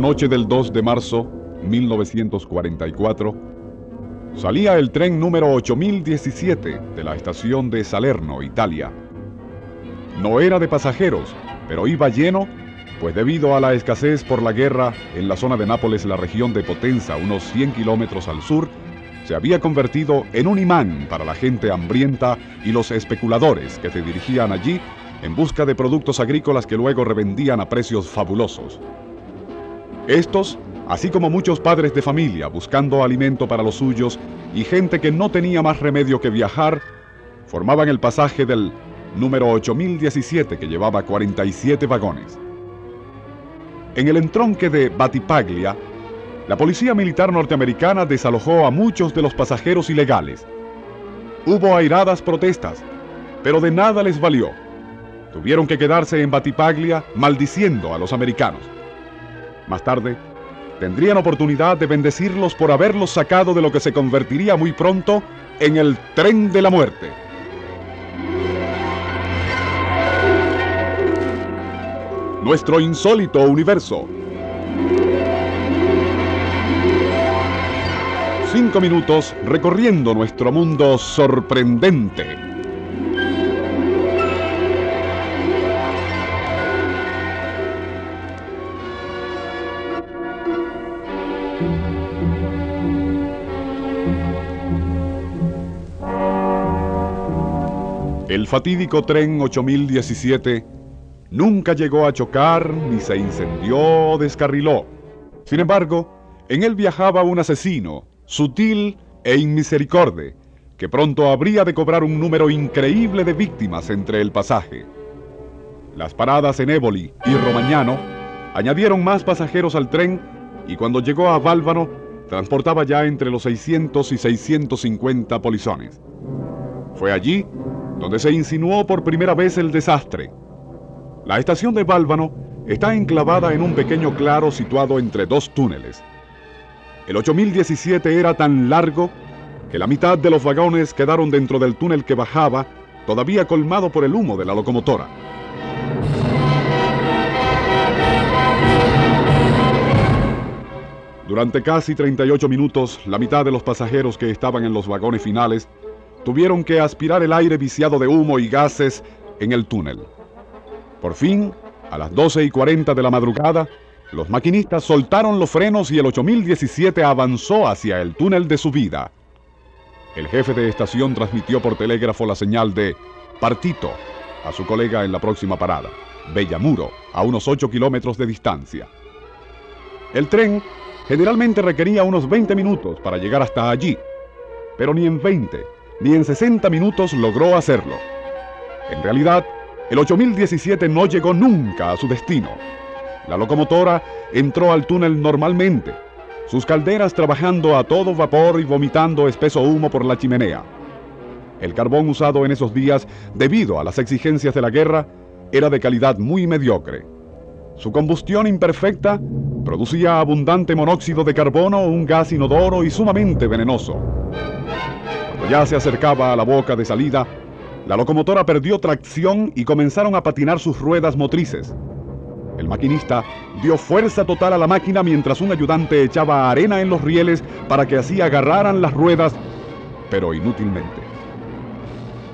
Noche del 2 de marzo 1944, salía el tren número 8017 de la estación de Salerno, Italia. No era de pasajeros, pero iba lleno, pues debido a la escasez por la guerra en la zona de Nápoles, la región de Potenza, unos 100 kilómetros al sur, se había convertido en un imán para la gente hambrienta y los especuladores que se dirigían allí en busca de productos agrícolas que luego revendían a precios fabulosos. Estos, así como muchos padres de familia buscando alimento para los suyos y gente que no tenía más remedio que viajar, formaban el pasaje del número 8017 que llevaba 47 vagones. En el entronque de Batipaglia, la policía militar norteamericana desalojó a muchos de los pasajeros ilegales. Hubo airadas protestas, pero de nada les valió. Tuvieron que quedarse en Batipaglia maldiciendo a los americanos. Más tarde, tendrían oportunidad de bendecirlos por haberlos sacado de lo que se convertiría muy pronto en el tren de la muerte. Nuestro insólito universo. Cinco minutos recorriendo nuestro mundo sorprendente. El fatídico tren 8017 nunca llegó a chocar, ni se incendió o descarriló. Sin embargo, en él viajaba un asesino, sutil e inmisericorde, que pronto habría de cobrar un número increíble de víctimas entre el pasaje. Las paradas en Éboli y Romagnano añadieron más pasajeros al tren y cuando llegó a Bálvano transportaba ya entre los 600 y 650 polizones. Fue allí donde se insinuó por primera vez el desastre. La estación de Bálvano está enclavada en un pequeño claro situado entre dos túneles. El 8017 era tan largo que la mitad de los vagones quedaron dentro del túnel que bajaba, todavía colmado por el humo de la locomotora. Durante casi 38 minutos, la mitad de los pasajeros que estaban en los vagones finales tuvieron que aspirar el aire viciado de humo y gases en el túnel. Por fin, a las 12 y 40 de la madrugada, los maquinistas soltaron los frenos y el 8017 avanzó hacia el túnel de subida. El jefe de estación transmitió por telégrafo la señal de Partito a su colega en la próxima parada, Bellamuro, a unos 8 kilómetros de distancia. El tren generalmente requería unos 20 minutos para llegar hasta allí, pero ni en 20 ni en 60 minutos logró hacerlo. En realidad, el 8017 no llegó nunca a su destino. La locomotora entró al túnel normalmente, sus calderas trabajando a todo vapor y vomitando espeso humo por la chimenea. El carbón usado en esos días, debido a las exigencias de la guerra, era de calidad muy mediocre. Su combustión imperfecta producía abundante monóxido de carbono, un gas inodoro y sumamente venenoso. Ya se acercaba a la boca de salida, la locomotora perdió tracción y comenzaron a patinar sus ruedas motrices. El maquinista dio fuerza total a la máquina mientras un ayudante echaba arena en los rieles para que así agarraran las ruedas, pero inútilmente.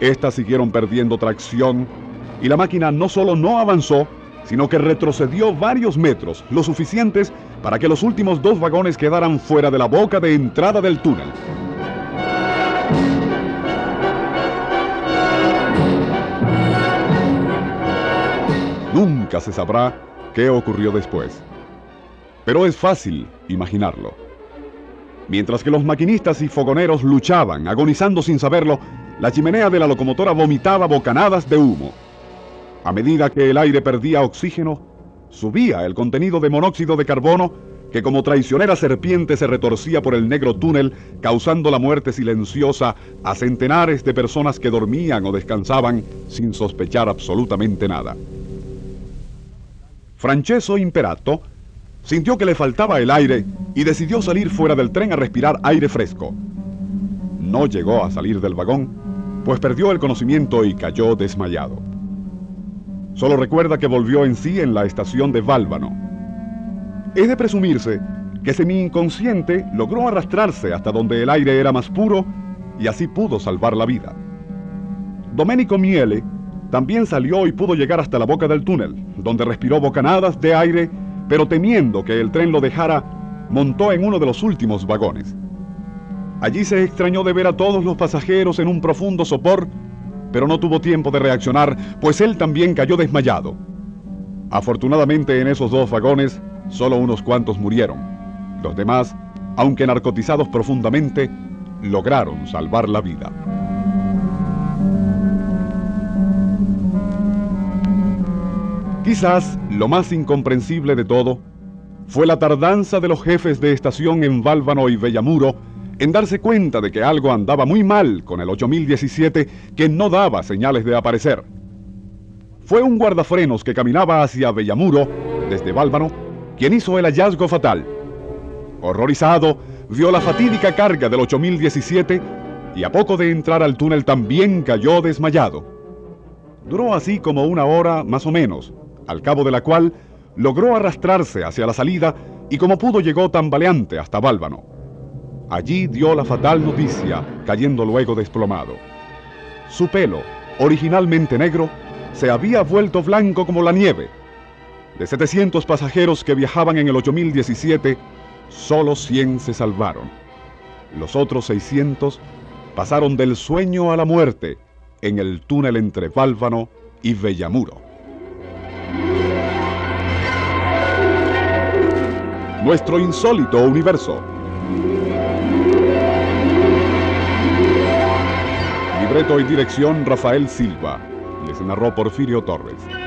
Estas siguieron perdiendo tracción y la máquina no solo no avanzó, sino que retrocedió varios metros, lo suficientes para que los últimos dos vagones quedaran fuera de la boca de entrada del túnel. Nunca se sabrá qué ocurrió después. Pero es fácil imaginarlo. Mientras que los maquinistas y fogoneros luchaban, agonizando sin saberlo, la chimenea de la locomotora vomitaba bocanadas de humo. A medida que el aire perdía oxígeno, subía el contenido de monóxido de carbono que como traicionera serpiente se retorcía por el negro túnel, causando la muerte silenciosa a centenares de personas que dormían o descansaban sin sospechar absolutamente nada. Francesco Imperato sintió que le faltaba el aire y decidió salir fuera del tren a respirar aire fresco. No llegó a salir del vagón, pues perdió el conocimiento y cayó desmayado. Solo recuerda que volvió en sí en la estación de Válvano. Es de presumirse que semi inconsciente logró arrastrarse hasta donde el aire era más puro y así pudo salvar la vida. Domenico Miele también salió y pudo llegar hasta la boca del túnel, donde respiró bocanadas de aire, pero temiendo que el tren lo dejara, montó en uno de los últimos vagones. Allí se extrañó de ver a todos los pasajeros en un profundo sopor, pero no tuvo tiempo de reaccionar, pues él también cayó desmayado. Afortunadamente en esos dos vagones, solo unos cuantos murieron. Los demás, aunque narcotizados profundamente, lograron salvar la vida. Quizás lo más incomprensible de todo fue la tardanza de los jefes de estación en Válvano y Bellamuro en darse cuenta de que algo andaba muy mal con el 8017 que no daba señales de aparecer. Fue un guardafrenos que caminaba hacia Bellamuro, desde Válvano, quien hizo el hallazgo fatal. Horrorizado, vio la fatídica carga del 8017 y a poco de entrar al túnel también cayó desmayado. Duró así como una hora más o menos, al cabo de la cual logró arrastrarse hacia la salida y como pudo llegó tambaleante hasta Bálvano. Allí dio la fatal noticia, cayendo luego desplomado. Su pelo, originalmente negro, se había vuelto blanco como la nieve. De 700 pasajeros que viajaban en el 8017, solo 100 se salvaron. Los otros 600 pasaron del sueño a la muerte en el túnel entre Bálvano y Bellamuro. Nuestro insólito universo. Libreto y dirección Rafael Silva. Les narró Porfirio Torres.